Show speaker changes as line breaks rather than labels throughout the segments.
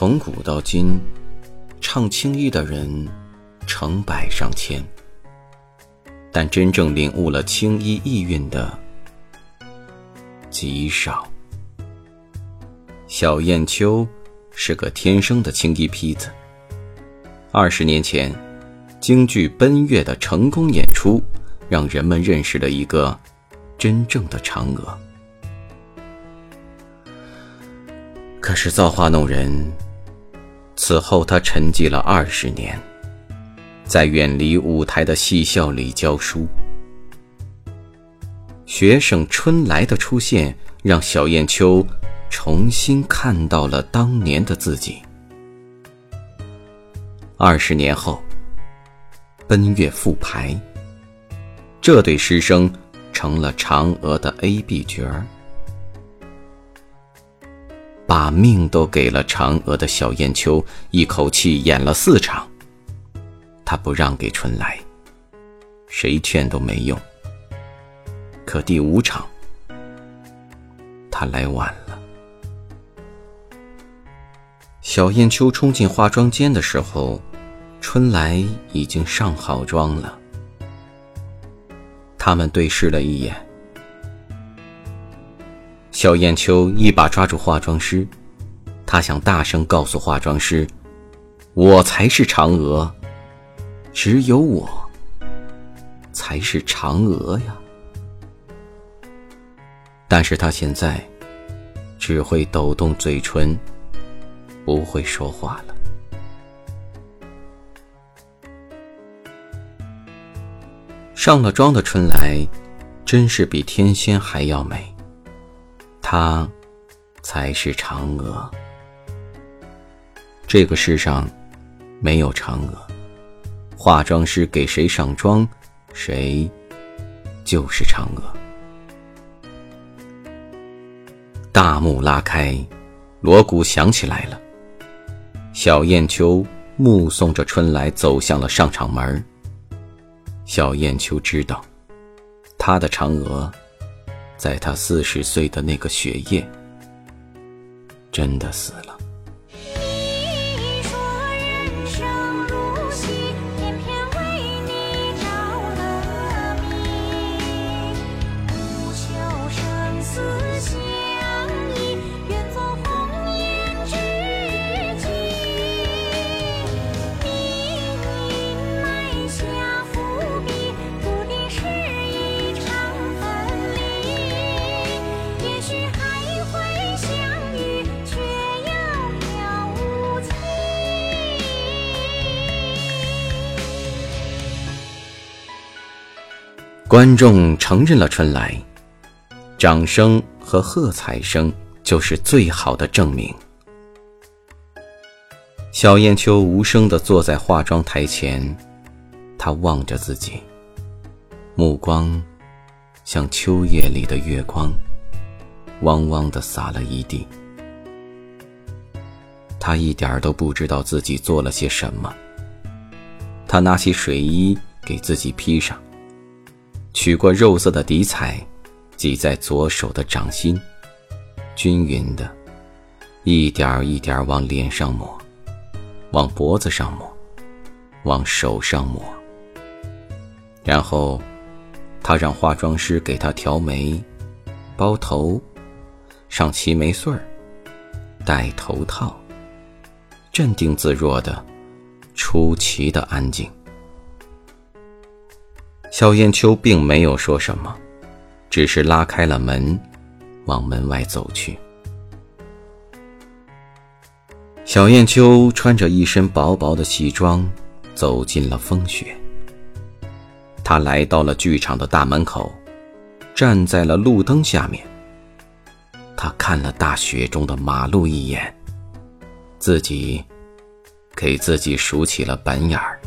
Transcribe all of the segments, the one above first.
从古到今，唱青衣的人成百上千，但真正领悟了青衣意蕴的极少。小燕秋是个天生的青衣坯子。二十年前，京剧《奔月》的成功演出，让人们认识了一个真正的嫦娥。可是造化弄人。此后，他沉寂了二十年，在远离舞台的戏校里教书。学生春来的出现，让小燕秋重新看到了当年的自己。二十年后，奔月复排，这对师生成了嫦娥的 A、B 角儿。把命都给了嫦娥的小燕秋，一口气演了四场。他不让给春来，谁劝都没用。可第五场，他来晚了。小燕秋冲进化妆间的时候，春来已经上好妆了。他们对视了一眼。小燕秋一把抓住化妆师，她想大声告诉化妆师：“我才是嫦娥，只有我才是嫦娥呀！”但是她现在只会抖动嘴唇，不会说话了。上了妆的春来，真是比天仙还要美。她，才是嫦娥。这个世上，没有嫦娥，化妆师给谁上妆，谁就是嫦娥。大幕拉开，锣鼓响起来了。小燕秋目送着春来走向了上场门。小燕秋知道，她的嫦娥。在他四十岁的那个雪夜，真的死了。观众承认了春来，掌声和喝彩声就是最好的证明。小燕秋无声地坐在化妆台前，她望着自己，目光像秋夜里的月光，汪汪地洒了一地。她一点都不知道自己做了些什么。她拿起水衣给自己披上。取过肉色的底彩，挤在左手的掌心，均匀的，一点一点往脸上抹，往脖子上抹，往手上抹。然后，他让化妆师给他调眉、包头、上齐眉穗儿、戴头套，镇定自若的，出奇的安静。小燕秋并没有说什么，只是拉开了门，往门外走去。小燕秋穿着一身薄薄的西装，走进了风雪。他来到了剧场的大门口，站在了路灯下面。他看了大雪中的马路一眼，自己给自己数起了板眼儿。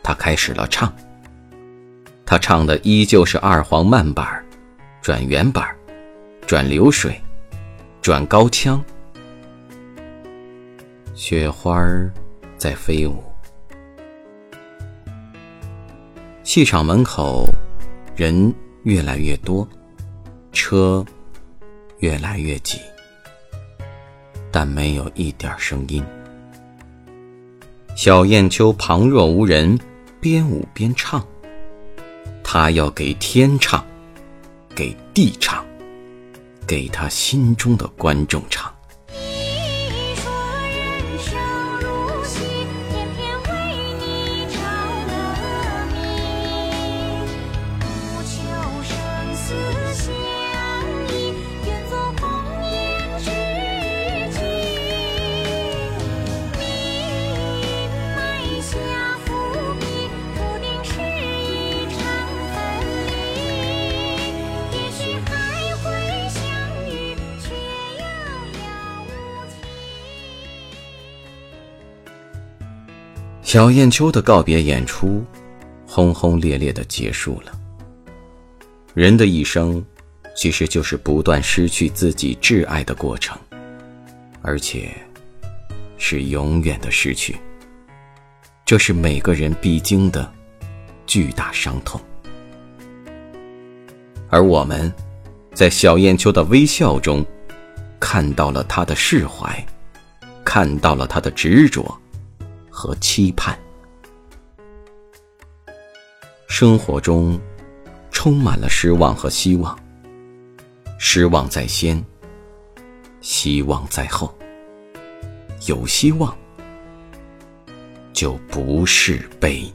他开始了唱。他唱的依旧是二黄慢板转原板转流水，转高腔。雪花在飞舞。戏场门口，人越来越多，车越来越挤，但没有一点声音。小燕秋旁若无人，边舞边唱。他要给天唱，给地唱，给他心中的观众唱。小燕秋的告别演出，轰轰烈烈的结束了。人的一生，其实就是不断失去自己挚爱的过程，而且是永远的失去。这是每个人必经的巨大伤痛。而我们，在小燕秋的微笑中，看到了他的释怀，看到了他的执着。和期盼，生活中充满了失望和希望。失望在先，希望在后。有希望，就不是悲。